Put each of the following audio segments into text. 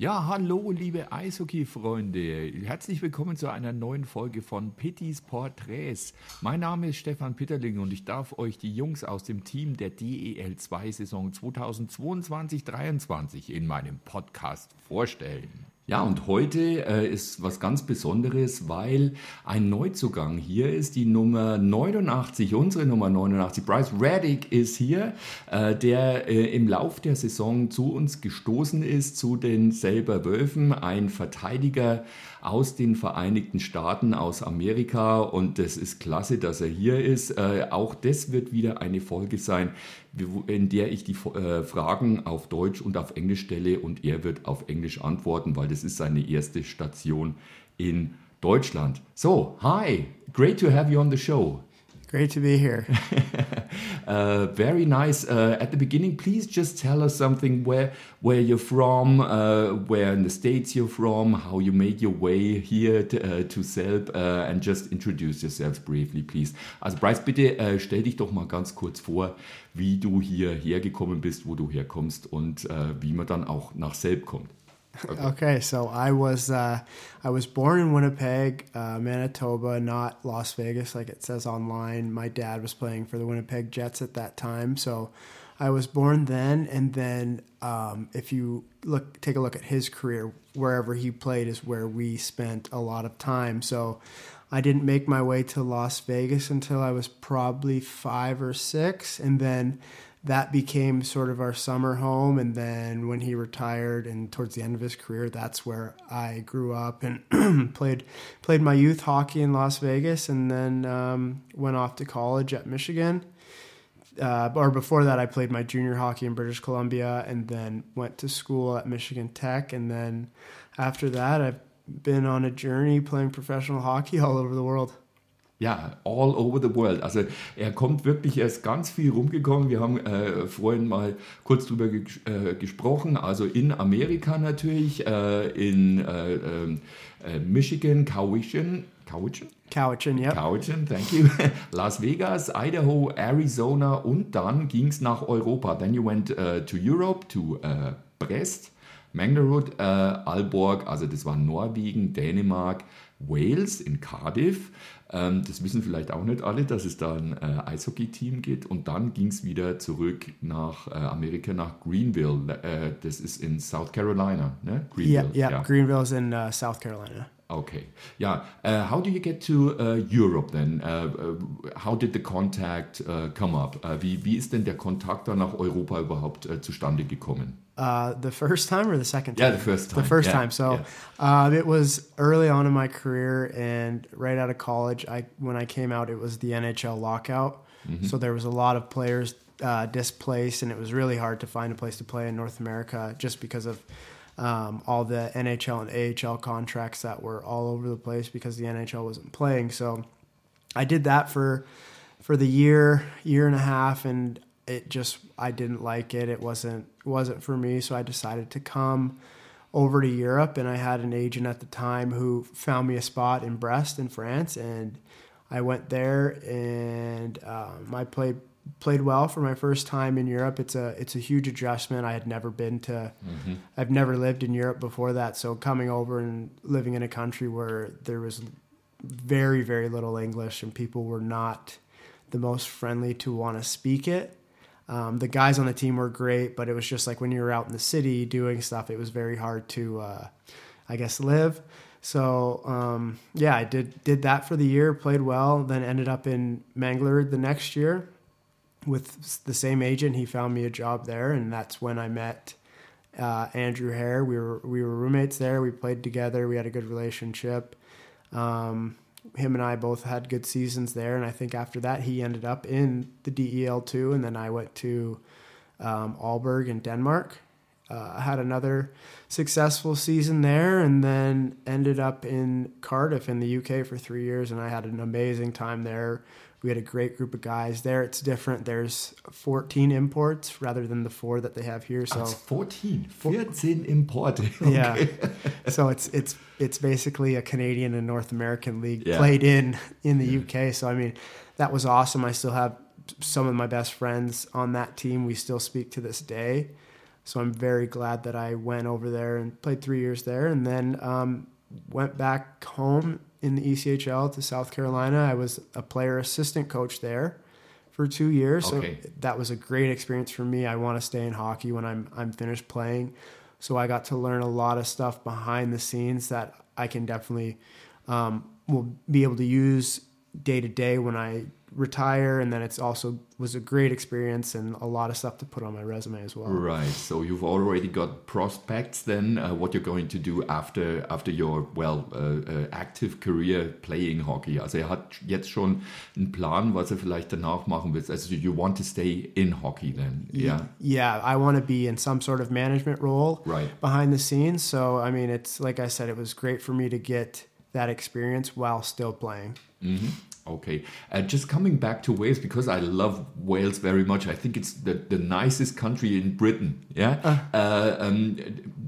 Ja, hallo, liebe Eishockey-Freunde. Herzlich willkommen zu einer neuen Folge von Pittys Porträts. Mein Name ist Stefan Pitterling und ich darf euch die Jungs aus dem Team der DEL 2 Saison 2022-23 in meinem Podcast vorstellen. Ja, und heute äh, ist was ganz Besonderes, weil ein Neuzugang hier ist, die Nummer 89, unsere Nummer 89. Bryce Reddick ist hier, äh, der äh, im Lauf der Saison zu uns gestoßen ist, zu den selber Wölfen, ein Verteidiger aus den Vereinigten Staaten, aus Amerika. Und das ist klasse, dass er hier ist. Äh, auch das wird wieder eine Folge sein, in der ich die äh, Fragen auf Deutsch und auf Englisch stelle und er wird auf Englisch antworten, weil das ist seine erste Station in Deutschland. So, hi, great to have you on the show. Great to be here. uh, very nice. Uh, at the beginning, please just tell us something where where you're from, uh, where in the states you're from, how you made your way here to, uh, to Selb, uh, and just introduce yourselves briefly, please. Also Bryce, bitte uh, stell dich doch mal ganz kurz vor, wie du hierher gekommen bist, wo du herkommst und wie man dann auch nach Selb kommt. Okay. okay. so I was uh, I was born in Winnipeg, uh, Manitoba, not Las Vegas like it says online. My dad was playing for the Winnipeg Jets at that time, so I was born then. And then um, if you look, take a look at his career, wherever he played is where we spent a lot of time. So I didn't make my way to Las Vegas until I was probably five or six, and then that became sort of our summer home. And then when he retired and towards the end of his career, that's where I grew up and played played my youth hockey in Las Vegas, and then um, went off to college at Michigan. Uh, or before that, I played my junior hockey in British Columbia, and then went to school at Michigan Tech. And then after that, I've been on a journey playing professional hockey all over the world. Ja, all over the world. Also er kommt wirklich, er ist ganz viel rumgekommen. Wir haben äh, vorhin mal kurz drüber ge äh, gesprochen. Also in Amerika natürlich, äh, in äh, ähm, äh, Michigan, Cowichan. Cowichan? Cowichan, ja. Cowichan, thank you. Las Vegas, Idaho, Arizona und dann ging es nach Europa. Then you went uh, to Europe, to uh, Brest, Mangarud, uh, Alborg, also das war Norwegen, Dänemark, Wales in Cardiff. Ähm, das wissen vielleicht auch nicht alle, dass es da ein äh, Eishockey-Team gibt. Und dann ging es wieder zurück nach äh, Amerika, nach Greenville. Äh, das ist in South Carolina, ne? Greenville. Yeah, yeah. yeah. Greenville is in uh, South Carolina. Okay. Yeah. Uh, how do you get to uh, Europe then? Uh, how did the contact uh, come up? Uh, wie, wie ist denn der Kontakt dann nach Europa überhaupt zustande gekommen? Uh, the first time or the second time? Yeah, the first time. The first yeah. time. So yeah. uh, it was early on in my career, and right out of college, I when I came out, it was the NHL lockout. Mm-hmm. So there was a lot of players uh, displaced, and it was really hard to find a place to play in North America just because of um, all the NHL and AHL contracts that were all over the place because the NHL wasn't playing. So I did that for for the year, year and a half, and it just I didn't like it. It wasn't wasn't for me, so I decided to come over to Europe and I had an agent at the time who found me a spot in Brest in France and I went there and um, I played played well for my first time in Europe. It's a it's a huge adjustment. I had never been to mm-hmm. I've never lived in Europe before that, so coming over and living in a country where there was very very little English and people were not the most friendly to want to speak it um, the guys on the team were great, but it was just like when you were out in the city doing stuff, it was very hard to, uh, I guess, live. So um, yeah, I did did that for the year, played well, then ended up in Manglerud the next year with the same agent. He found me a job there, and that's when I met uh, Andrew Hare. We were we were roommates there. We played together. We had a good relationship. Um, him and I both had good seasons there, and I think after that he ended up in the DEL two, and then I went to um, Aalborg in Denmark. Uh, I had another successful season there, and then ended up in Cardiff in the UK for three years, and I had an amazing time there. We had a great group of guys there. It's different. There's 14 imports rather than the four that they have here. So it's 14, 14 imports. Okay. Yeah. so it's it's it's basically a Canadian and North American league yeah. played in in the yeah. UK. So I mean, that was awesome. I still have some of my best friends on that team. We still speak to this day. So I'm very glad that I went over there and played three years there, and then um, went back home in the ECHL to South Carolina. I was a player assistant coach there for two years. Okay. So that was a great experience for me. I want to stay in hockey when I'm I'm finished playing. So I got to learn a lot of stuff behind the scenes that I can definitely um, will be able to use day to day when I retire and then it's also was a great experience and a lot of stuff to put on my resume as well Right. So you've already got prospects then uh, what you're going to do after after your well uh, uh, active career playing hockey. Also er hat jetzt schon einen Plan, was er vielleicht danach machen will. Also you want to stay in hockey then. Yeah. yeah i want to be in some sort of management role Right. behind the scenes so i mean it's like i said it was great for me to get that experience while still playing Okay. Uh, just coming back to Wales because I love Wales very much. I think it's the, the nicest country in Britain. Yeah. Uh, um,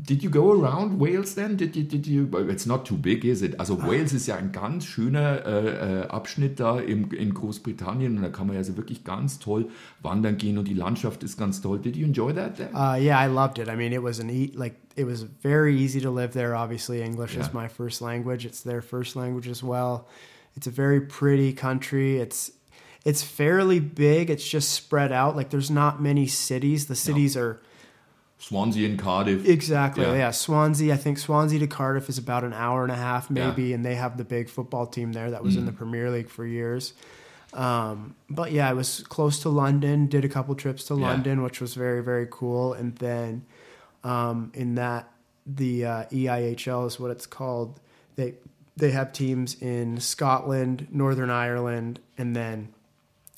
did you go around Wales then? Did you? Did you? It's not too big, is it? Also Wales ist ja ein ganz schöner äh, äh, Abschnitt da im, in Großbritannien und da kann man ja so wirklich ganz toll wandern gehen und die Landschaft ist ganz toll. Did you enjoy that? Then? Uh, yeah, I loved it. I mean, it was an e- like it was very easy to live there. Obviously, English Yeah. is my first language. It's their first language as well. It's a very pretty country. It's it's fairly big. It's just spread out. Like there's not many cities. The cities are Swansea and Cardiff. exactly Yeah. yeah. Swansea. I think Swansea to Cardiff is about an hour and a half Yeah. Mm. maybe, and they have the big football team there that was in the Premier League for years. Um, but yeah, I was close to London. Did a couple trips to Yeah. London, which was very very cool. And then um, in that the uh, EIHL is what it's called. They they have teams in Scotland, Northern Ireland, and then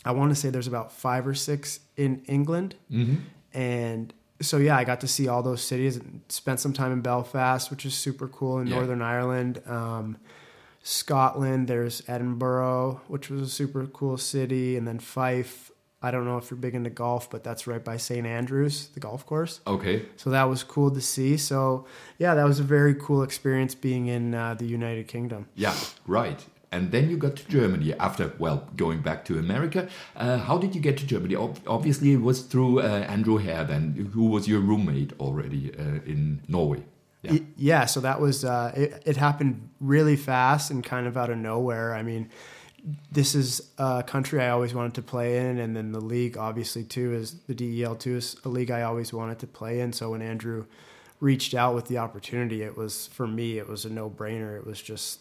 I want to say there's about five or six in England. Mhm. And so yeah, I got to see all those cities. and Spent some time in Belfast, which is super cool in Yeah. Northern Ireland. Um, Scotland, there's Edinburgh, which was a super cool city, and then Fife. I don't know if you're big into golf, but that's right by St Andrews, the golf course. Okay. So that was cool to see. So yeah, that was a very cool experience being in uh, the United Kingdom. Yeah, right. And then you got to Germany after, well, going back to America. Uh, how did you get to Germany? Ob- obviously, it was through uh, Andrew Hare, then, who was your roommate already uh, in Norway. Yeah. Yeah, so that was uh, it, it happened really fast and kind of out of nowhere. I mean, this is a country I always wanted to play in, and then the league, obviously, too, is the DEL two is a league I always wanted to play in. So when Andrew reached out with the opportunity, it was for me, it was a no brainer. It was just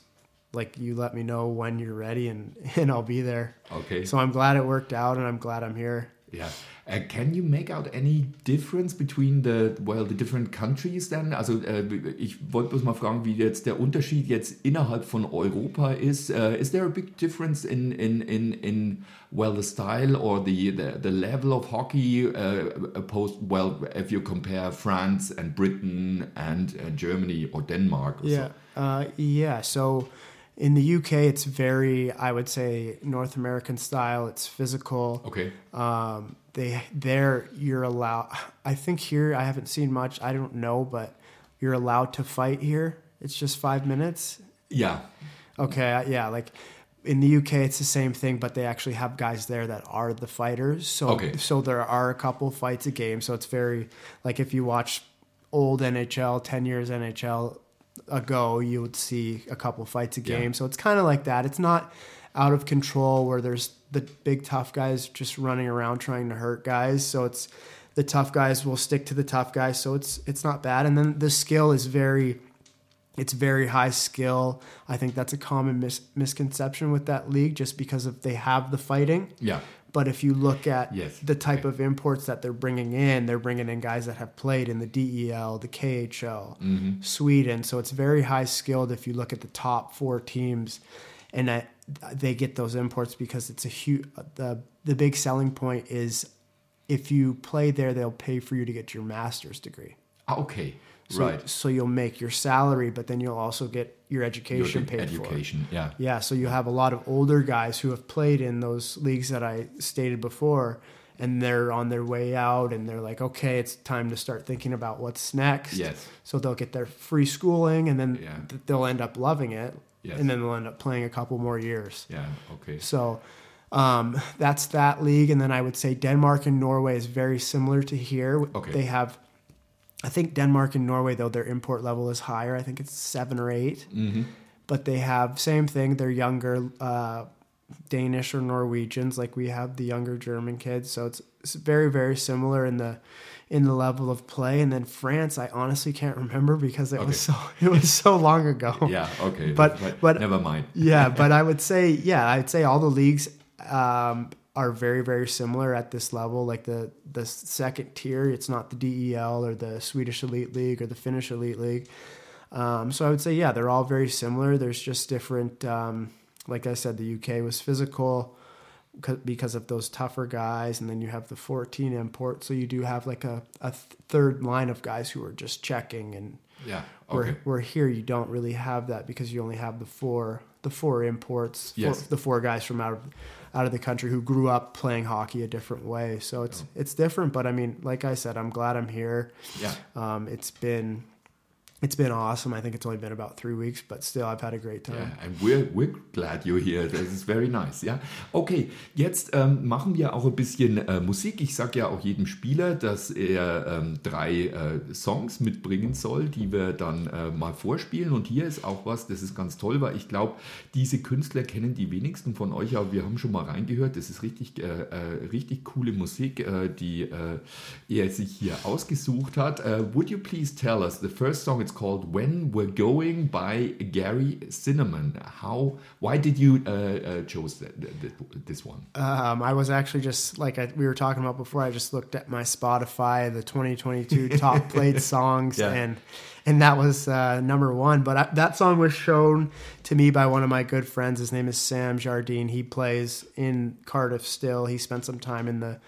like you let me know when you're ready, and and I'll be there. Okay. So I'm glad it worked out, and I'm glad I'm here. Yeah. Uh, can you make out any difference between the well the different countries then? Also äh, ich wollte bloß mal fragen, wie jetzt der Unterschied jetzt innerhalb von Europa ist. Uh, is there a big difference in in in in well the style or the the, the level of hockey uh, opposed well if you compare France and Britain and uh, Germany or Denmark? Or Yeah. So? Uh, yeah. So in the UK, it's very, I would say, North American style. It's physical. Okay. Um, they there you're allowed. I think here I haven't seen much. I don't know, but you're allowed to fight here. It's just five minutes. Yeah. Okay. Yeah. Like. In the UK, it's the same thing, but they actually have guys there that are the fighters. So, Okay. so there are a couple fights a game. So it's very like if you watch old NHL, ten years NHL ago, you would see a couple fights a Yeah. game. So it's kind of like that. It's not out of control where there's the big tough guys just running around trying to hurt guys. So it's the tough guys will stick to the tough guys. So it's it's not bad. And then the skill is very it's very high skill. I think that's a common mis- misconception with that league just because of they have the fighting. Yeah. But if you look at Yes. the type of imports that they're bringing in, they're bringing in guys that have played in the DEL, the KHL, Mm-hmm. Sweden. So it's very high skilled if you look at the top four teams, and I, they get those imports because it's a huge. the The big selling point is if you play there, they'll pay for you to get your master's degree. Ah, okay. So, right. So you'll make your salary, but then you'll also get your Your education paid for. education. Yeah. Yeah, so you have a lot of older guys who have played in those leagues that I stated before, and they're on their way out, and they're like, okay, it's time to start thinking about what's next. Yes. So they'll get their free schooling, and then Yeah. th- they'll end up loving it, Yes. and then they'll end up playing a couple more years. Yeah. Okay. So um, that's that league, and then I would say Denmark and Norway is very similar to here. Okay. They have I think Denmark and Norway, though, their import level is higher. I think it's seven or 8 But they have same thing. They're younger, uh, Danish or Norwegians, like we have the younger German kids. So it's, it's very very similar in the in the level of play. And then France, I honestly can't remember because it was so it was so long ago. Yeah, okay. But- but- never mind. yeah, but I would say, yeah, I'd say all the leagues um, are very, very similar at this level. Like the the second tier, it's not the DEL or the Swedish Elite League or the Finnish Elite League. Um, so I would say, yeah, they're all very similar. There's just different. Um, like I said, the UK was physical because of those tougher guys, and then you have the 14 import. So you do have like a, a third line of guys who are just checking and Yeah, where, okay. where here you don't really have that because you only have the four the four imports, four, Yes. the four guys from out of out of the country who grew up playing hockey a different way. So it's it's different, but I mean, like I said, I'm glad I'm here. Yeah. Um, it's been it's been awesome. I think it's only been about three weeks, but still, I've had a great time. Yeah, and we're, we're glad you're here. Das ist very nice. Ja, okay. Jetzt ähm, machen wir auch ein bisschen äh, Musik. Ich sage ja auch jedem Spieler, dass er ähm, drei äh, Songs mitbringen soll, die wir dann äh, mal vorspielen. Und hier ist auch was, das ist ganz toll, weil ich glaube, diese Künstler kennen die wenigsten von euch, aber wir haben schon mal reingehört. Das ist richtig, äh, äh, richtig coole Musik, äh, die er sich hier ausgesucht hat. Äh, would you please tell us the first song? It's called "When We're Going" by Gary Cinnamon. How? Why did you uh, uh, chose that, that, this one? Um, I was actually just like I, we were talking about before. I just looked at my Spotify, the 2022 top played songs, Yeah. and and that was uh, number one. But I, that song was shown to me by one of my good friends. His name is Sam Jardine. He plays in Cardiff still. He spent some time in the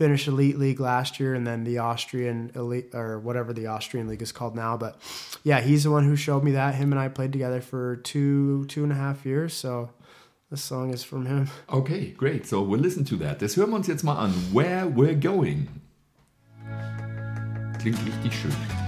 Finnish Elite League last year, and then the Austrian Elite or whatever the Austrian League is called now. But yeah, he's the one who showed me that. Him and I played together for two two and a half years. So. This song is from him. Okay, great. So we'll listen to that. Das hören wir uns jetzt mal an. Where We're Going. Klingt richtig schön.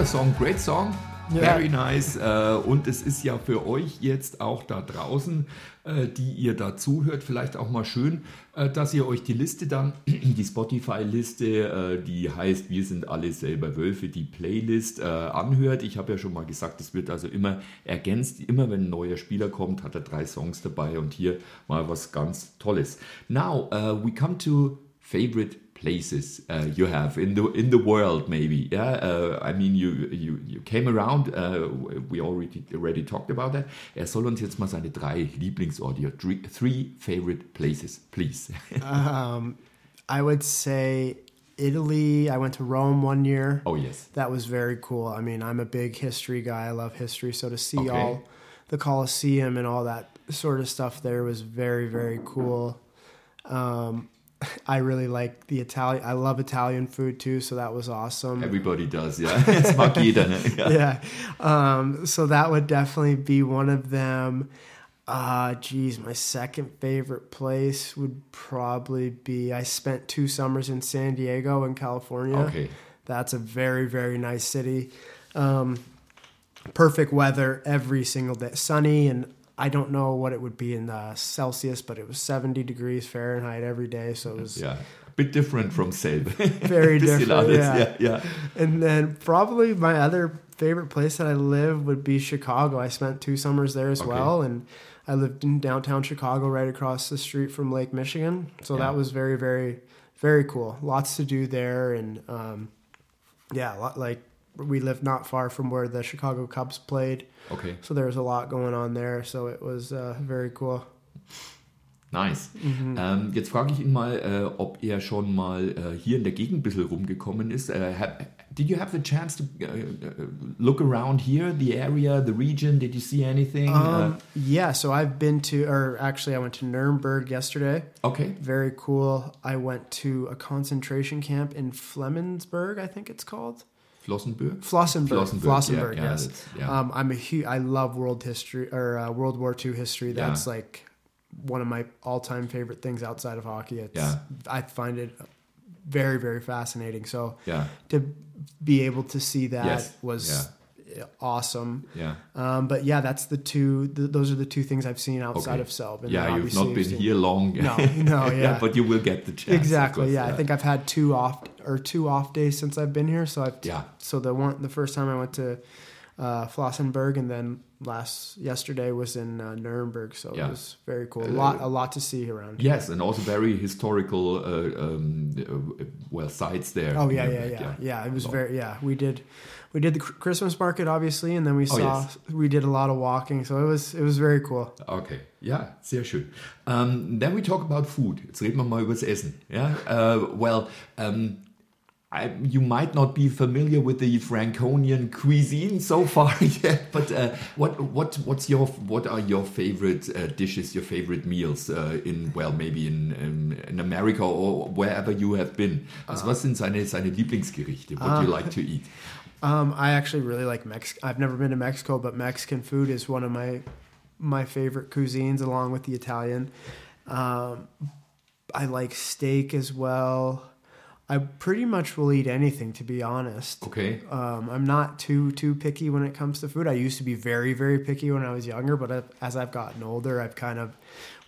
Toller Song, great Song. Ja. Very nice. Äh, Und es ist ja für euch jetzt auch da draußen, äh, die ihr da zuhört, vielleicht auch mal schön, äh, dass ihr euch die Liste dann, die Spotify-Liste, die heißt Wir sind alle selber Wölfe, die Playlist anhört. Ich habe ja schon mal gesagt, es wird also immer ergänzt. Immer wenn ein neuer Spieler kommt, hat er drei Songs dabei und hier mal was ganz Tolles. Now, uh, we come to favorite places uh, you have in the in the world maybe yeah uh, i mean you you you came around uh, we already already talked about that er soll uns jetzt mal seine drei lieblingsorte three, three favorite places please Um, I would say Italy. I went to Rome one year. oh yes That was very cool. I mean, I'm a big history guy. I love history. So to see Okay. all the Colosseum and all that sort of stuff there was very, very cool. Um, I really like the Italian. I love Italian food too. So that was awesome. everybody does yeah es mag jeder ne? ja. yeah. Um, so that would definitely be one of them. Uh, geez, my second favorite place would probably be I spent two summers in San Diego in California. Okay. That's a very, very nice city. Um, perfect weather every single day. Sunny and I don't know what it would be in uh, Celsius, but it was 70 degrees Fahrenheit every day. So it was Yeah. A bit different from Selb. Very different, yeah. yeah, yeah. And then probably my other favorite place that I live would be Chicago. I spent two summers there as Okay. well, and I lived in downtown Chicago, right across the street from Lake Michigan. So Yeah. that was very, very, very cool. Lots to do there, and um, yeah, a lot, like we lived not far from where the Chicago Cubs played, Okay. so there was a lot going on there. So it was uh, very cool. Nice. Mhm. Ähm, jetzt frage ich ihn mal, äh, ob er schon mal äh, hier in der Gegend ein bisschen rumgekommen ist. Äh, ha- did you have the chance to uh, uh, look around here, the area, the region? Did you see anything? Um, yeah, so I've been to, or actually, I went to Nuremberg yesterday. okay. Very cool. I went to a concentration camp in Flemmensburg, I think it's called. Flossenburg? Flossenburg. Flossenburg, Flossenburg, yeah, yes. yeah. Um, I'm a huge. I love world history or uh, World War II history. That's like one of my all-time favorite things outside of hockey. It's, Yeah. I find it very, very fascinating. So Yeah. to be able to see that Yes. was awesome. Yeah. Um, but yeah, that's the two. Th- those are the two things I've seen outside Okay. of Selb. And Yeah, you've not been seen- here long. No, no, yeah. but you will get the chance. Exactly. course, Yeah. I think I've had two off or two off days since I've been here. So I've Yeah. So the one the first time I went to uh, Flossenburg and then last yesterday was in uh, Nuremberg. So Yeah. it was very cool. A Uh, lot a lot to see around. here. Yes, and also very historical, uh, um, uh, well, sites there. Oh yeah, in yeah, yeah, yeah. It was So- very yeah. We did we did the Christmas market obviously, and then we Oh, saw yes. we did a lot of walking. So it was it was very cool. Okay, yeah, sehr schön. Um, then we talk about food. Jetzt reden wir mal über das Essen. Yeah, uh, well, um, I, you might not be familiar with the Franconian cuisine so far yet, but uh, what what what's your what are your favorite uh, dishes, your favorite meals uh, in well maybe in, in in America or wherever you have been? Also was sind seine seine Lieblingsgerichte? What do you like to eat? Um, I actually really like Mex. I've never been to Mexico, but Mexican food is one of my my favorite cuisines, along with the Italian. Um, I like steak as well. I pretty much will eat anything, to be honest. Okay. Um, I'm not too too picky when it comes to food. I used to be very very picky when I was younger, but as I've gotten older, I've kind of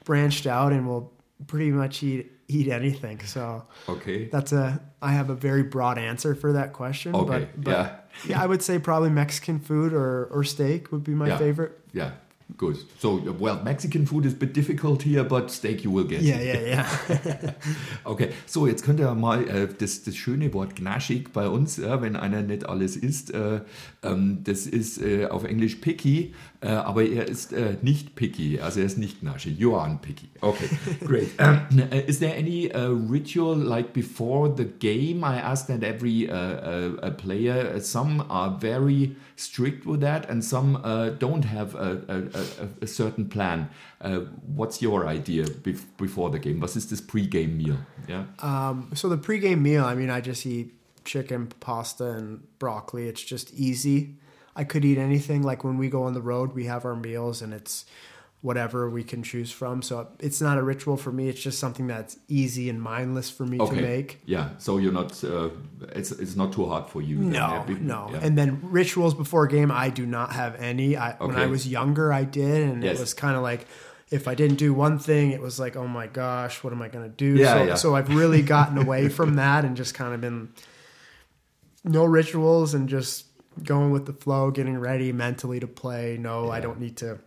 branched out and will pretty much eat eat anything. So Okay. that's a I have a very broad answer for that question. Okay, But, but yeah. yeah, I would say probably Mexican food or or steak would be my Yeah. favorite. Yeah, good. So, well, Mexican food is a bit difficult here, but steak you will get. Yeah, yeah, yeah. Okay, so jetzt könnt ihr mal äh, das, das schöne Wort gnaschig bei uns, ja, wenn einer nicht alles isst, äh, ähm, das ist äh, auf Englisch picky, äh, aber er ist äh, nicht picky, also er ist nicht gnaschig. You are picky. Okay, great. Um, is there any uh, ritual like before the game? I asked that every uh, uh, player. Some are very strict with that, and some uh, don't have a, a, a, a certain plan. Uh, what's your idea bef- before the game? Was this Pre-game meal? Yeah. Um, so the pre-game meal, I mean, I just eat chicken, pasta, and broccoli. It's just easy. I could eat anything. Like when we go on the road, we have our meals, and it's whatever we can choose from. So it's not a ritual for me. It's just something that's easy and mindless for me Okay. to make. Yeah. So you're not. Uh, it's it's not too hard for you. No, yeah, be- no. yeah. And then rituals before a game, I do not have any. I, When I was younger, I did, and Yes. it was kind of like if I didn't do one thing, it was like, oh my gosh, what am I going to do? Yeah, so, yeah. so I've really gotten away from that and just kind of been no rituals and just going with the flow, getting ready mentally to play. No, I don't need to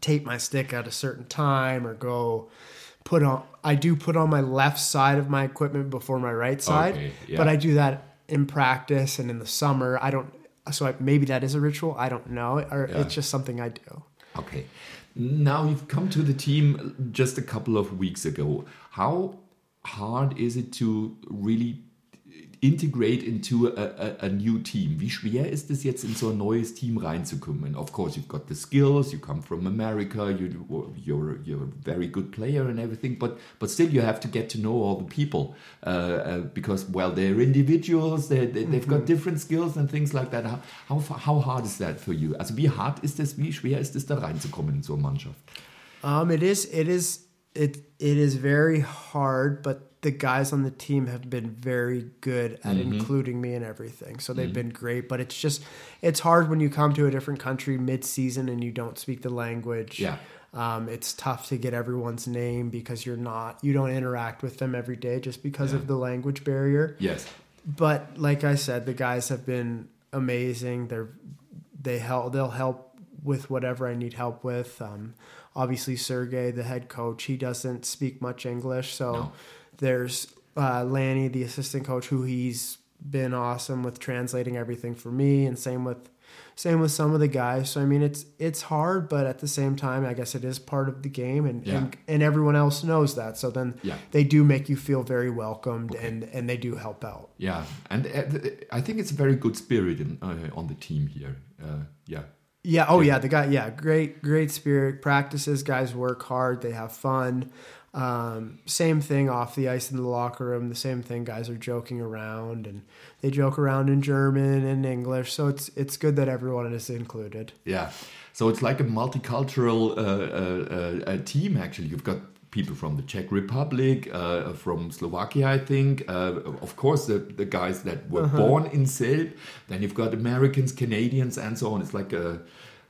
tape my stick at a certain time or go put on I do put on my left side of my equipment before my right side Okay, yeah. but I do that in practice and in the summer I don't so I, maybe that is a ritual I don't know or Yeah. it's just something I do Okay. Now you've come to the team just a couple of weeks ago. How hard is it to really integrate into a, a, a new team? Wie schwer ist es jetzt in so ein neues Team reinzukommen? Of course, you've got the skills. You come from America. You you're you're a very good player and everything. But but still, you have to get to know all the people uh, uh, because well, they're individuals. They, they they've got different skills and things like that. How how how hard is that for you? Also wie hard ist es? Wie schwer ist es da reinzukommen in so eine Mannschaft? um it is it is it it is very hard, but the guys on the team have been very good at Mm-hmm. including me in everything. So they've been great, but it's just it's hard when you come to a different country mid-season and you don't speak the language. Yeah. Um, it's tough to get everyone's name because you're not you don't interact with them every day just because of the language barrier Yes. but like I said, the guys have been amazing. They're they help they'll help with whatever I need help with. Um, obviously, Sergey, the head coach, he doesn't speak much English, so No. There's uh, Lanny, the assistant coach, who he's been awesome with translating everything for me, and same with same with some of the guys. So I mean, it's it's hard, but at the same time, I guess it is part of the game, and Yeah. and, and everyone else knows that. So then Yeah. they do make you feel very welcomed, and and they do help out. Yeah, and uh, I think it's a very good spirit in, uh, on the team here. Uh, yeah, Yeah. Oh, yeah. The guy. Yeah. Great. Great spirit. Practices. Guys work hard. They have fun. Um, same thing off the ice in the locker room. The same thing. Guys are joking around and they joke around in German and English. So it's it's good that everyone is included. yeah. So it's like a multicultural uh, uh, uh, uh, team. Actually, you've got people from the Czech Republic, uh, from Slovakia, I think. Uh, of course, the, the guys that were born in Selb. Then you've got Americans, Canadians, and so on. It's like a,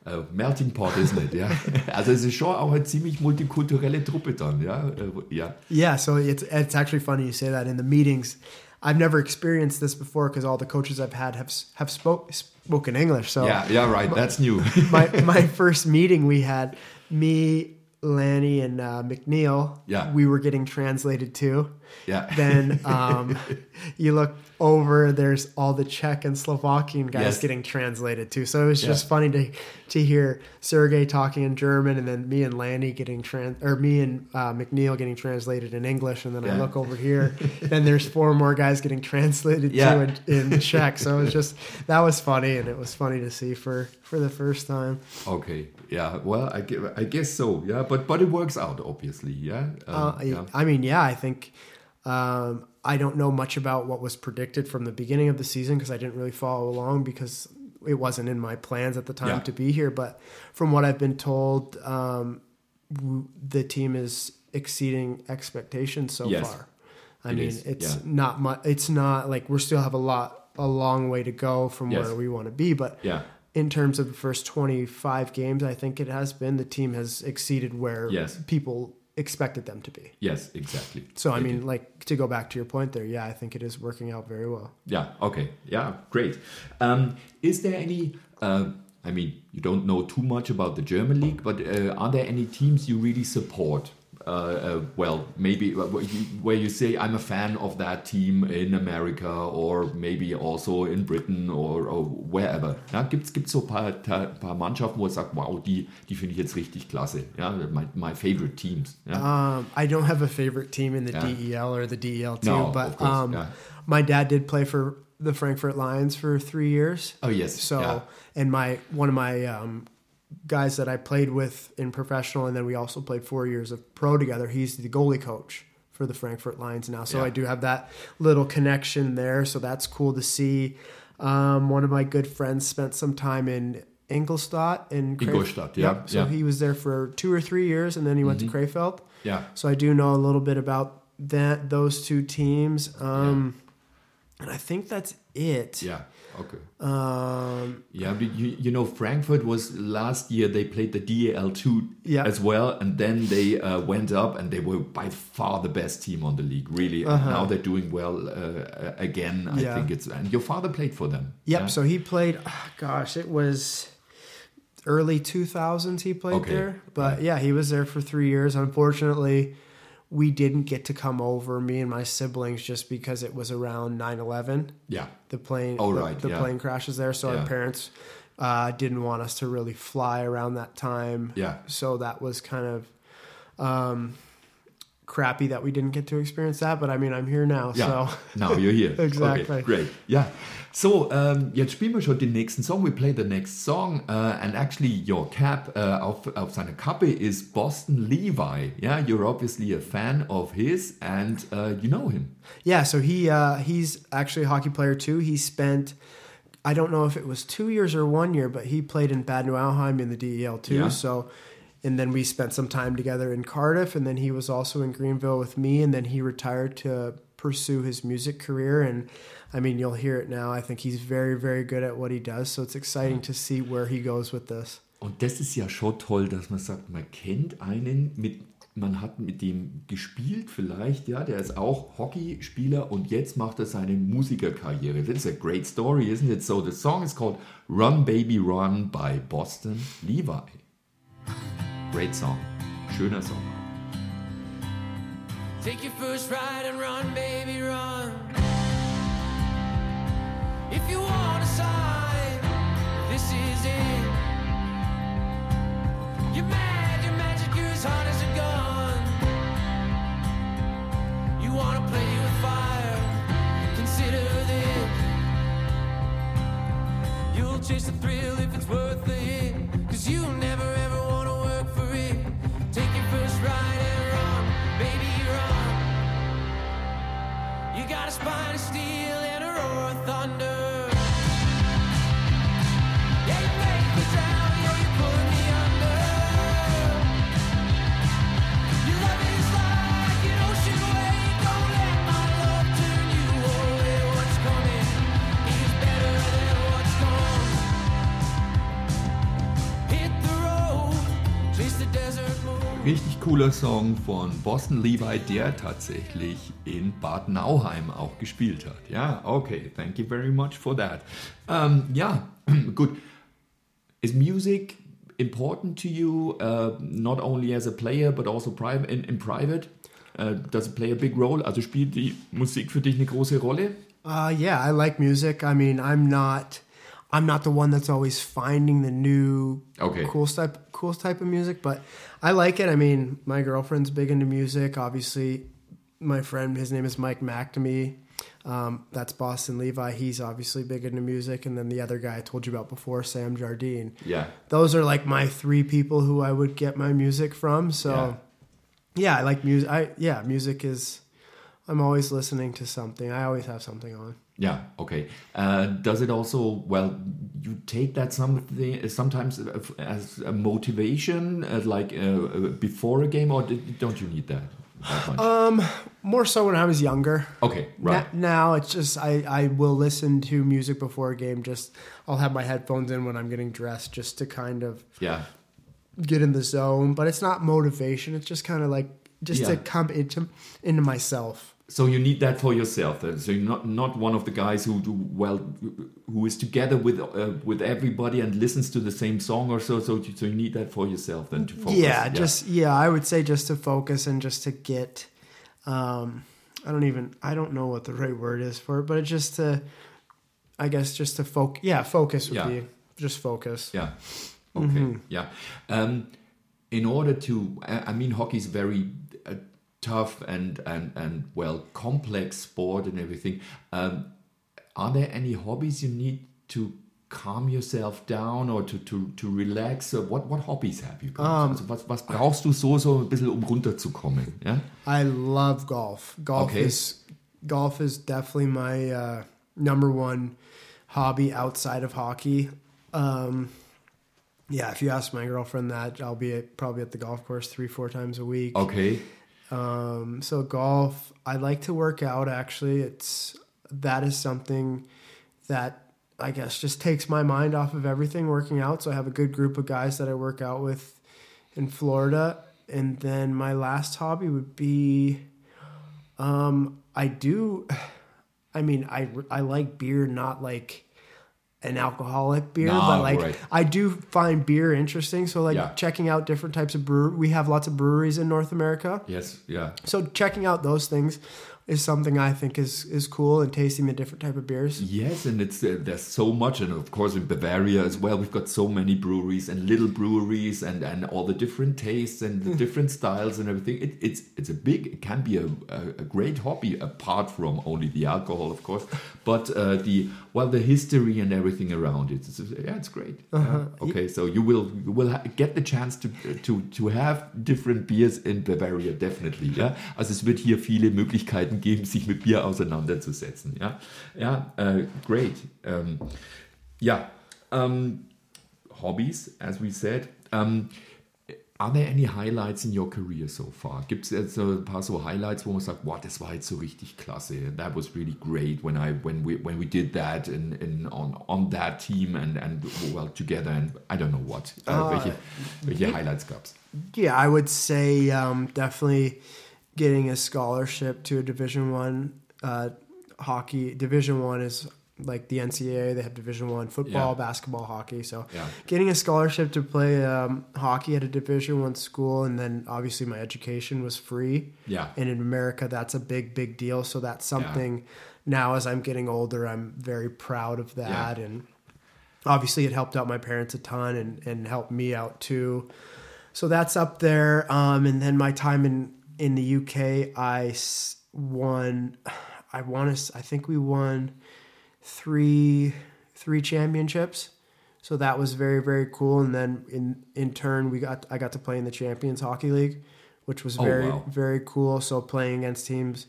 a melting pot, isn't it? Ja. Also es ist schon auch eine ziemlich multikulturelle Truppe dann. Ja, Äh, ja. Yeah. So it's it's actually funny you say that in the meetings. I've never experienced this before because all the coaches I've had have have spoke spoken English. So Yeah, yeah, right. That's new. my my first meeting we had me Lanny and uh, McNeil Yeah. we were getting translated to Yeah. then um, you look over there's all the Czech and Slovakian guys Yes. getting translated to so it was just funny to to hear Sergey talking in German and then me and Lanny getting trans or me and uh, McNeil getting translated in English and then I look over here and there's four more guys getting translated Yeah. to in, in Czech so it was just that was funny and it was funny to see for for the first time Okay. Yeah. Well, I, I guess so. Yeah. But but but it works out, obviously. Yeah. Um, Uh, I- yeah. I mean, yeah, I think um, I don't know much about what was predicted from the beginning of the season because I didn't really follow along because it wasn't in my plans at the time Yeah. to be here. But from what I've been told, um, w- the team is exceeding expectations so Yes, far. I it mean, is, it's yeah. not much. It's not like we still have a lot, a long way to go from Yes. where we want to be. But Yeah. In terms of the first 25 games, I think it has been the team has exceeded where Yes. people expected them to be. Yes. Exactly. So I mean, like to go back to your point there, yeah, I think it is working out very well. Yeah. Okay. Yeah. Great. Um, is there any? Uh, I mean, you don't know too much about the German league, but uh, are there any teams you really support? Uh, uh, well, maybe where you, say I'm a fan of that team in America or maybe also in Britain or, or wherever. Ja, gibt's gibt's so ein paar, paar Mannschaften, wo ich sage, wow, die die finde ich jetzt richtig klasse. Ja, my, my favorite teams. Ja. Um, I don't have a favorite team in the Yeah. DEL or the DEL two, No, but course, um, yeah. my dad did play for the Frankfurt Lions for three years. oh yes. So, yeah. and my one of my um, guys that I played with in professional, and then we also played four years of pro together. He's the goalie coach for the Frankfurt Lions now, so Yeah. I do have that little connection there. So that's cool to see. Um, one of my good friends spent some time in Ingolstadt in Cref- Ingolstadt, yeah, Yep. So yeah. he was there for two or three years, and then he went to Krefeld. yeah. So I do know a little bit about that those two teams. Um, And I think that's it. Yeah. Okay. Um, Yeah, but you, you know, Frankfurt was last year. They played the DEL2 Yeah. as well, and then they uh, went up, and they were by far the best team on the league. Really, and now they're doing well uh, again. I Uh-huh. Yeah. think it's and your father played for them. Yep. yeah? So he played. ah, gosh, it was early two thousands. He played Okay. there, but yeah, he was there for three years. Unfortunately, we didn't get to come over. Me and my siblings, just because it was around 9-11. yeah, The plane. Oh, the, right, The yeah. plane crashes there, so Yeah. our parents uh, didn't want us to really fly around that time. Yeah. So that was kind of. Um, crappy that we didn't get to experience that but i mean i'm here now ja. so Now you're here. Exactly. Okay, great. Yeah. So, ähm, jetzt spielen wir schon den nächsten Song. We play the next song. Uh, and actually, your cap uh, auf, auf seiner Kappe is Boston Levi. Yeah, you're obviously a fan of his and uh, you know him. Yeah, so he uh, he's actually a hockey player too. He spent I don't know if it was two years or one year, but he played in Bad Nauheim in the DEL two. Yeah. So and then we spent some time together in Cardiff, and then he was also in Greenville with me, and then he retired to pursue his music career. And I mean, you'll hear it now. I think he's very, very good at what he does. So it's exciting to see where he goes with this. Und das ist ja schon toll, dass man sagt, man kennt einen, mit, man hat mit dem gespielt vielleicht, ja, der ist auch Hockeyspieler und jetzt macht er seine Musikerkarriere. That's a great story, isn't it? So the song is called Run Baby Run by Boston Levi. Great song. Schöner Song. Take your first ride and run, baby, run. If you want a sign, this is it. You're mad, you're magic, you're as hot as a gun. You wanna play with fire, consider this. You'll chase the thrill if it's worth the Richtig cooler Song von Boston Levi, der tatsächlich in Bad Nauheim auch gespielt hat. Ja, okay, thank you very much for that. Ähm, ja, gut. Is music important to you, uh, not only as a player, but also private, in, in private? Uh, does it play a big role? Also spielt die Musik für dich eine große Rolle? Uh, yeah, I like music. I mean, I'm not, I'm not the one that's always finding the new, Okay. cool type, cool type of music, but I like it. I mean, my girlfriend's big into music. Obviously, my friend, his name is Mike McNamee. Um, that's Boston Levi. He's obviously big into music, and then the other guy I told you about before, Sam Jardine. Yeah. Those are like my three people who I would get my music from. So, yeah, I like music. I yeah, music is. I'm always listening to something. I always have something on. Yeah. Okay. Uh, does it also well? You take that something sometimes as a motivation, uh, like uh, uh, before a game, or don't you need that? that much? More so when I was younger. okay. Right. Na- now it's just I, I will listen to music before a game. Just I'll have my headphones in when I'm getting dressed, just to kind of yeah. get in the zone. But it's not motivation. It's just kind of like just Yeah. to come into into myself. So you need that for yourself. Then. So you're not not one of the guys who do well, who is together with uh, with everybody and listens to the same song or so. So you, so you need that for yourself then to focus. Yeah, just yeah, I would say just to focus and just to get. Um, I don't even I don't know what the right word is for it, but it's just to, I guess just to focus. Yeah, focus would Yeah. be just focus. Yeah. Okay. Yeah. Um, in order to, I mean, hockey is very tough and and and well complex sport and everything. Um, are there any hobbies you need to calm yourself down or to to to relax? What what hobbies have you got? also was was brauchst du so so ein bisschen um runterzukommen? Ja. I love golf. Golf Okay. is golf is definitely my uh, number one hobby outside of hockey. Um, yeah, if you ask my girlfriend that, I'll be at, probably at the golf course three, four times a week. Okay. Um, so golf, I like to work out. Actually, it's that is something that I guess just takes my mind off of everything working out. So I have a good group of guys that I work out with in Florida, and then my last hobby would be, um, I do, I mean, I I like beer, not like an alcoholic beer, No, but like right. I do find beer interesting. So like Yeah. checking out different types of brew. We have lots of breweries in North America. Yes. Yeah. So checking out those things is something I think is is cool and tasting the different type of beers. Yes, and it's uh, there's so much, and of course in Bavaria as well, we've got so many breweries and little breweries, and, and all the different tastes and the different styles and everything. It, it's it's a big, it can be a, a, a great hobby apart from only the alcohol, of course, but uh, the well the history and everything around it. It's, yeah, it's great. Yeah. Okay, so you will you will ha get the chance to to to have different beers in Bavaria definitely. Ja, also es wird hier viele Möglichkeiten geben, sich mit Bier auseinanderzusetzen. Ja, ja, äh, great. Ähm, ja, ähm, hobbies, as we said. Um, are there any highlights in your career so far? Gibt es jetzt ein paar so Highlights, wo man sagt, wow, das war jetzt so richtig klasse. That was really great when I when we when we did that in, in on on that team and and well together and I don't know what. Uh, welche, welche Highlights gab's? Yeah, I would say um, definitely getting a scholarship to a Division One uh, hockey. Division One is like the NCAA. They have Division One football, Yeah. basketball, hockey. So Yeah. getting a scholarship to play um, hockey at a Division One school, and then obviously my education was free. Yeah. and in America, that's a big, big deal. So that's something. Now, as I'm getting older, I'm very proud of that, and obviously it helped out my parents a ton and, and helped me out too. So that's up there. Um, and then my time in, in the UK, I won, I want to, I think we won three, three championships. So that was very, very cool. And then in, in turn, we got, I got to play in the champions hockey league, which was Oh, very, wow. very cool. So playing against teams,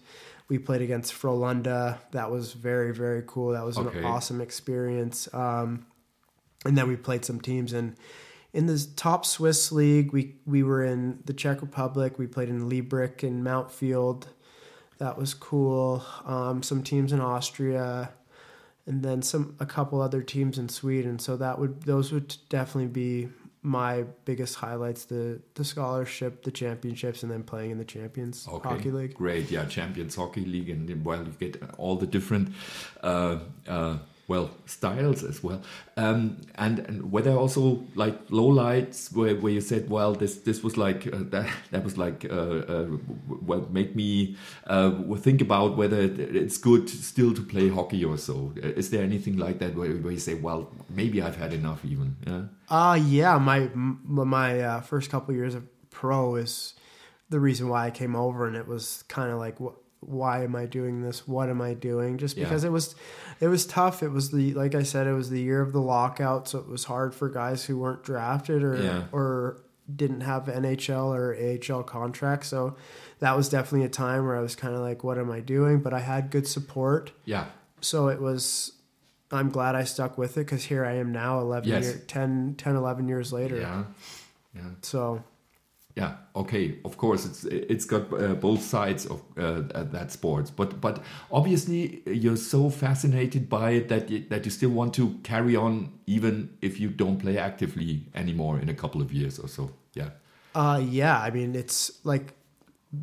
we played against Frolunda. That was very, very cool. That was Okay. an awesome experience. Um, and then we played some teams in in the top Swiss league. We we were in the Czech Republic. We played in Liberec and Mountfield. That was cool. Um, some teams in Austria, and then some a couple other teams in Sweden. So that would those would definitely be my biggest highlights: the the scholarship, the championships, and then playing in the Champions Okay, Hockey League. Great, yeah, Champions Hockey League, and well, you get all the different, uh, uh, well, styles as well. Um, and and were there also like low lights where, where you said, well, this this was like uh, that that was like uh, uh, what made me uh, think about whether it's good still to play hockey or so. Uh, Is there anything like that where, where you say, well, maybe I've had enough even? Yeah. Uh yeah, my my uh, first couple years of pro is the reason why I came over, and it was kind of like, wh- why am I doing this? What am I doing? Just Yeah. because it was, it was tough. It was the like I said, it was the year of the lockout, so it was hard for guys who weren't drafted or Yeah. or didn't have NHL or AHL contracts. So that was definitely a time where I was kind of like, what am I doing? But I had good support Yeah. so it was i'm glad i stuck with it because here i am now 11 Yes. year, 10 10 11 years later Yeah. Yeah. so Yeah. Okay. Of course, it's it's got uh, both sides of uh, that sports, but but obviously you're so fascinated by it that you, that you still want to carry on even if you don't play actively anymore in a couple of years or so. Yeah. uh yeah i mean it's like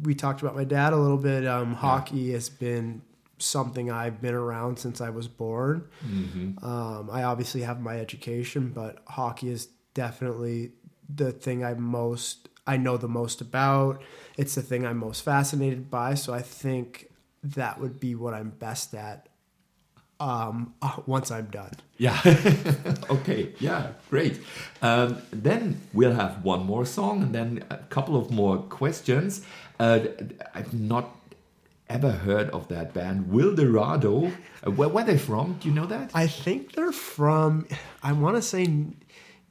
we talked about my dad a little bit um hockey has been something i've been around since i was born um i obviously have my education but hockey is definitely the thing i'm most i know the most about it's the thing i'm most fascinated by so i think that would be what i'm best at um once i'm done Yeah. okay. Yeah. Great. Um, then we'll have one more song and then a couple of more questions. Uh, I've not ever heard of that band, Wildorado. Uh, where were they from? Do you know that? I think they're from I want to say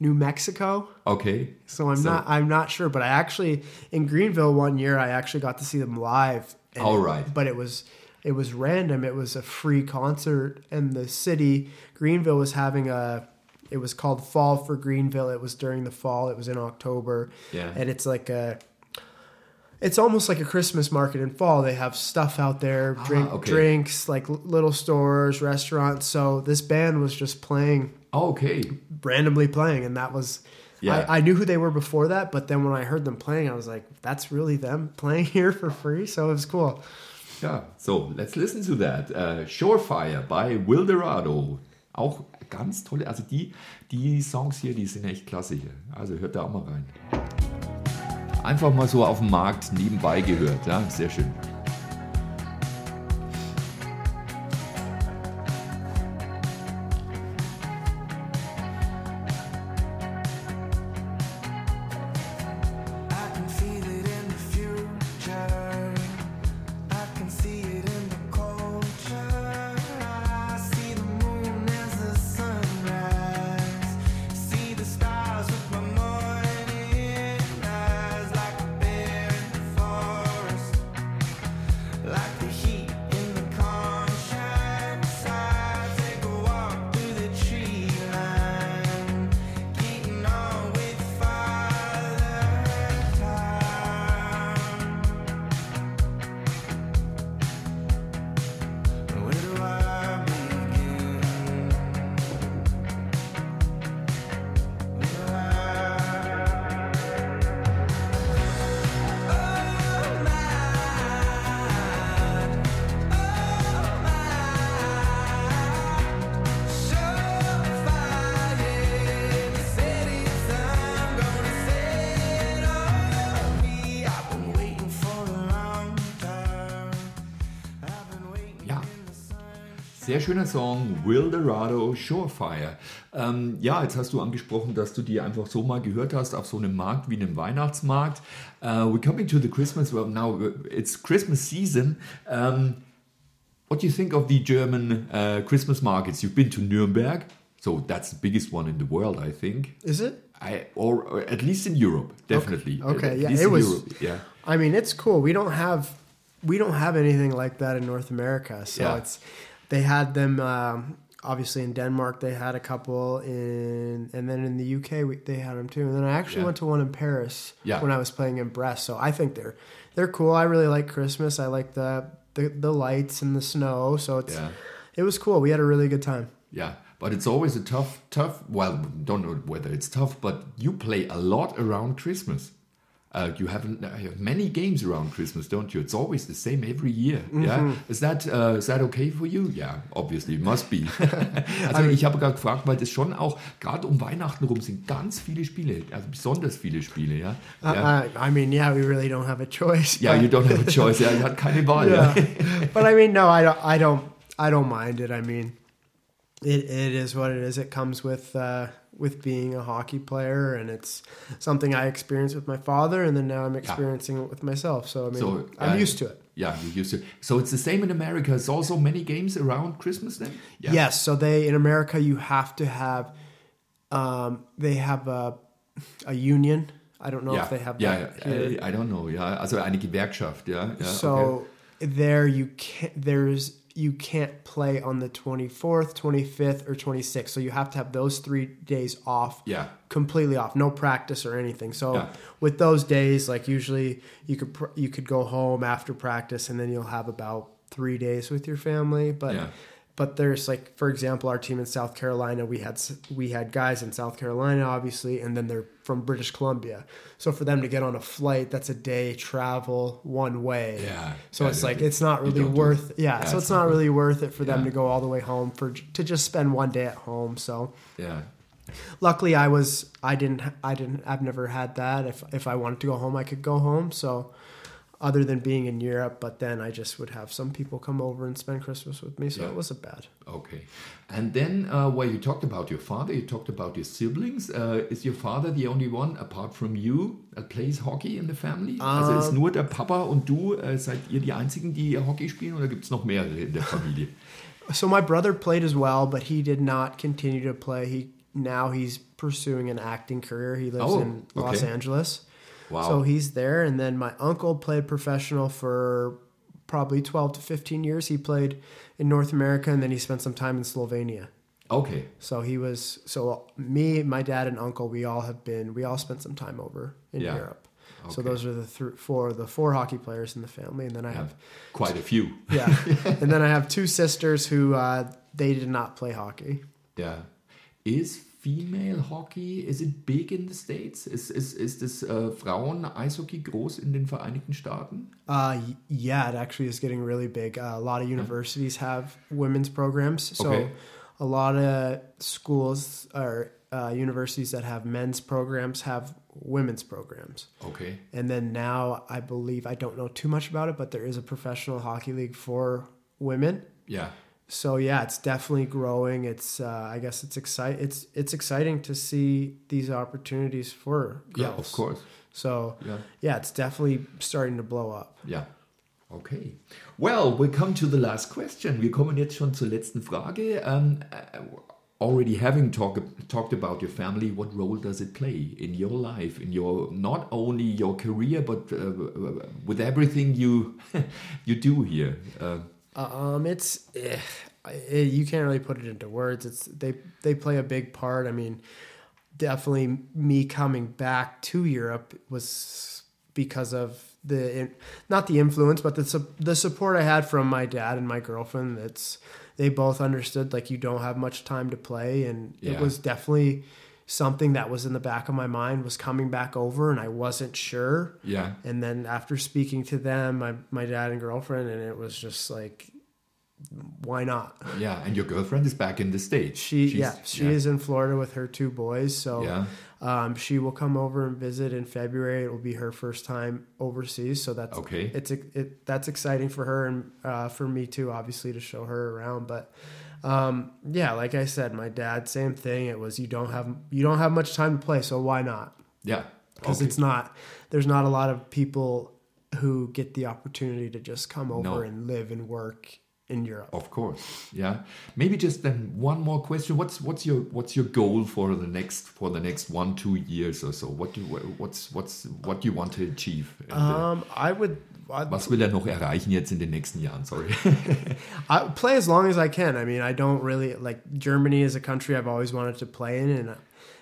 New Mexico. Okay. So I'm So- not I'm not sure, but I actually in Greenville one year I actually got to see them live. And- All right. But it was it was random. It was a free concert and the city Greenville was having a it was called Fall for Greenville. It was during the fall. It was in October. Yeah. And it's like a it's almost like a Christmas market in fall. They have stuff out there, drink, Ah, okay. drinks, like little stores, restaurants. So this band was just playing Oh, okay. randomly playing and that was Yeah. I, I knew who they were before that but then when i heard them playing i was like that's really them playing here for free so it was cool Yeah. so, let's listen to that. Uh, äh, Shorefire bei Wildorado. Auch ganz tolle, also die, die Songs hier, die sind echt klasse hier. Also hört da auch mal rein. Einfach mal so auf dem Markt nebenbei gehört, ja, sehr schön. Sehr schöner Song, Wildorado Shorefire. Ähm, ja, jetzt hast du angesprochen, dass du die einfach so mal gehört hast auf so einem Markt wie einem Weihnachtsmarkt. Uh, we're coming to the Christmas, well now it's Christmas season. Um, what do you think of the German uh, Christmas markets? You've been to Nuremberg, so that's the biggest one in the world, I think. Is it? I, or, or at least in Europe, definitely. Okay, At yeah, it was- Europe, yeah. I mean, it's cool. We don't have we don't have anything like that in North America. So Yeah. it's they had them um, obviously in Denmark. They had a couple in, and then in the UK we, they had them too. And then I actually Yeah. went to one in Paris Yeah. when I was playing in Brest. So I think they're they're cool. I really like Christmas. I like the the, the lights and the snow. So it's Yeah. it was cool. We had a really good time. Yeah, but it's always a tough, tough. Well, don't know whether it's tough, but you play a lot around Christmas. Uh, you have you have many games around Christmas, don't you? It's always the same every year. Yeah, is that uh, is that okay for you? Yeah, obviously, it must be. also ich habe gerade gefragt, weil das schon auch gerade um Weihnachten rum sind ganz viele Spiele, also besonders viele Spiele. Ja, ja. Uh, I mean, yeah, we really don't have a choice. Yeah, you don't have a choice. yeah, ihr hat keine Wahl. Ja. yeah. but I mean, no, I don't, I don't, I don't mind it. I mean, it, it is what it is. It comes with, uh, with being a hockey player, and it's something I experienced with my father, and then now I'm experiencing it with myself. So I mean, So, I'm uh, used to it. Yeah, you're used to. It. So it's the same in America. It's also many games around Christmas then. Yeah. Yes. So they in America, you have to have, um, they have a, a union. I don't know ja, if they have yeah. I, I don't know, Yeah, also eine Gewerkschaft, Yeah. yeah so okay. there you can't there's you can't play on the 24th 25th or 26th so you have to have those three days off Yeah. completely off no practice or anything so Yeah. with those days like usually you could pr- you could go home after practice and then you'll have about three days with your family but Yeah. but there's like for example our team in south carolina we had we had guys in south carolina obviously and then they're from british columbia. So for them to get on a flight that's a day travel one way. Yeah. so Yeah, it's like it's not really don't do worth yeah, Yeah, so it's not not really worth it for them to go all the way home for to just spend one day at home so. Yeah. luckily i was i didn't i didn't i've never had that. If if i wanted to go home i could go home so other than being in europe but then i just would have some people come over and spend christmas with me so Yeah. it wasn't bad Okay. And then, uh, well, you talked about your father, you talked about your siblings. Uh, is your father the only one, apart from you, that plays hockey in the family? also ist nur der Papa und du, äh, seid ihr die Einzigen, die Hockey spielen oder gibt es noch mehrere in der Familie? so my brother played as well but he did not continue to play he now he's pursuing an acting career he lives Oh, in los okay. angeles Wow. So he's there, and then my uncle played professional for probably twelve to fifteen years. He played in North America, and then he spent some time in Slovenia. okay. So he was so me, my dad, and uncle. We all have been. We all spent some time over in Yeah. Europe. So those are the th- four the four hockey players in the family, and then I have Quite a few. yeah, and then I have two sisters who uh, they did not play hockey. Yeah. Is female hockey, is it big in the States? Ist, ist, ist das äh, Frauen-Eishockey groß in den Vereinigten Staaten? Uh, yeah, it actually is getting really big. Uh, a lot of universities have women's programs. So Okay. a lot of schools or uh, universities that have men's programs have women's programs. Okay. And then now I believe, I don't know too much about it, but there is a professional hockey league for women. Ja. So yeah, it's definitely growing. It's uh, I guess it's excite it's it's exciting to see these opportunities for girls. Yeah, of course. So Yeah. yeah, it's definitely starting to blow up. Yeah. Okay. Well, we come to the last question. Wir kommen jetzt schon zur letzten Frage. Um, already having talk, talked about your family, what role does it play in your life, in your not only your career, but uh, with everything you you do here? Uh, Um, it's eh, eh, you can't really put it into words. It's they they play a big part. I mean, definitely me coming back to Europe was because of the not the influence, but the the support I had from my dad and my girlfriend. That's they both understood like you don't have much time to play, and Yeah. it was definitely something that was in the back of my mind was coming back over, and I wasn't sure. yeah. And then after speaking to them, my my dad and girlfriend, and it was just like why not? Yeah, and your girlfriend is back in the States. She She's- yeah, she is in Florida with her two boys, so Yeah. um, she will come over and visit in February. It will be her first time overseas, so that's Okay. It's it that's exciting for her and uh, for me too, obviously to show her around. But um, yeah, like I said, my dad, same thing. It was you don't have you don't have much time to play, so why not? Yeah. Because Okay. it's not there's not a lot of people who get the opportunity to just come over No. and live and work in Europe. Of course, yeah. Maybe just then one more question. What's what's your what's your goal for the next for the next one two years or so? What do what's what's what do you want to achieve? in the- Um, I would. I'd, was will er noch erreichen jetzt in den nächsten Jahren? Sorry. I play as long as I can. I mean, I don't really like Germany is a country I've always wanted to play in, and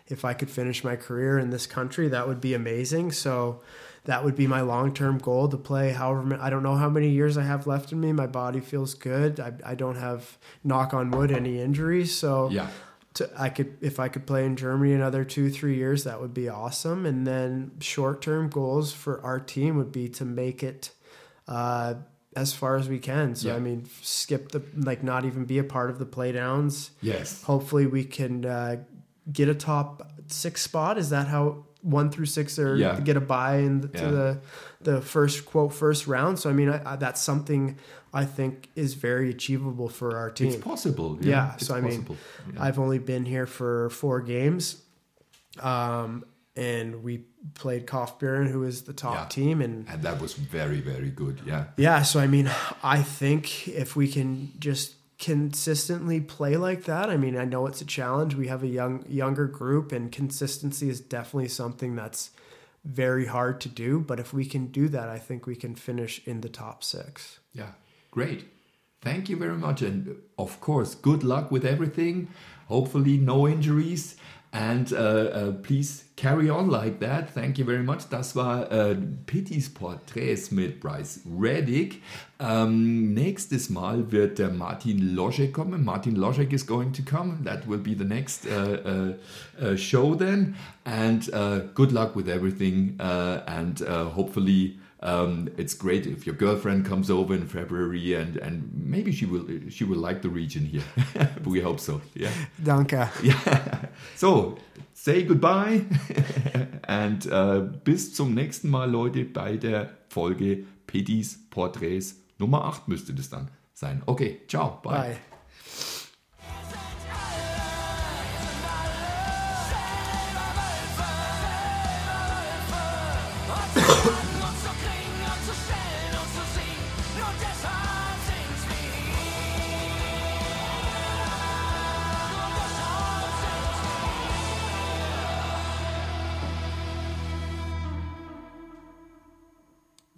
if I could finish my career in this country, that would be amazing. So that would be my long term goal to play. However, I don't know how many years I have left in me. My body feels good. I, I don't have knock on wood any injuries. So yeah. to, I could if I could play in Germany another two three years, that would be awesome. And then short term goals for our team would be to make it uh, as far as we can. So Yeah. I mean, skip the like not even be a part of the playdowns. Yes. Hopefully, we can uh, get a top six spot. Is that how one through six are Yeah. get a buy in to Yeah. the the first quote first round? So I mean, I, I, that's something I think is very achievable for our team. It's possible. Yeah. Yeah, it's so I mean, possible. Yeah. I've only been here for four games, um, and we played Kaufbeuren, who is the top team, and and that was very very good. Yeah. yeah. So I mean, I think if we can just consistently play like that, I mean, I know it's a challenge. We have a young younger group, and consistency is definitely something that's very hard to do. But if we can do that, I think we can finish in the top six. Yeah, great. Thank you very much. And of course, good luck with everything. Hopefully, no injuries. And uh, uh, please carry on like that. Thank you very much. Das war äh, Pittis Porträts mit Bryce Reddick. Ähm, nächstes Mal wird der Martin Loschek kommen. Martin Loschek is going to come. That will be the next uh, show then. And good luck with everything. And hopefully, um, it's great if your girlfriend comes over in February and, and maybe she will she will like the region here. we hope so. Yeah. Danke. Yeah. So, say goodbye and uh, bis zum nächsten Mal, Leute, bei der Folge Pedis Porträts Nummer 8 müsste das dann sein. Okay, ciao, bye. Bye.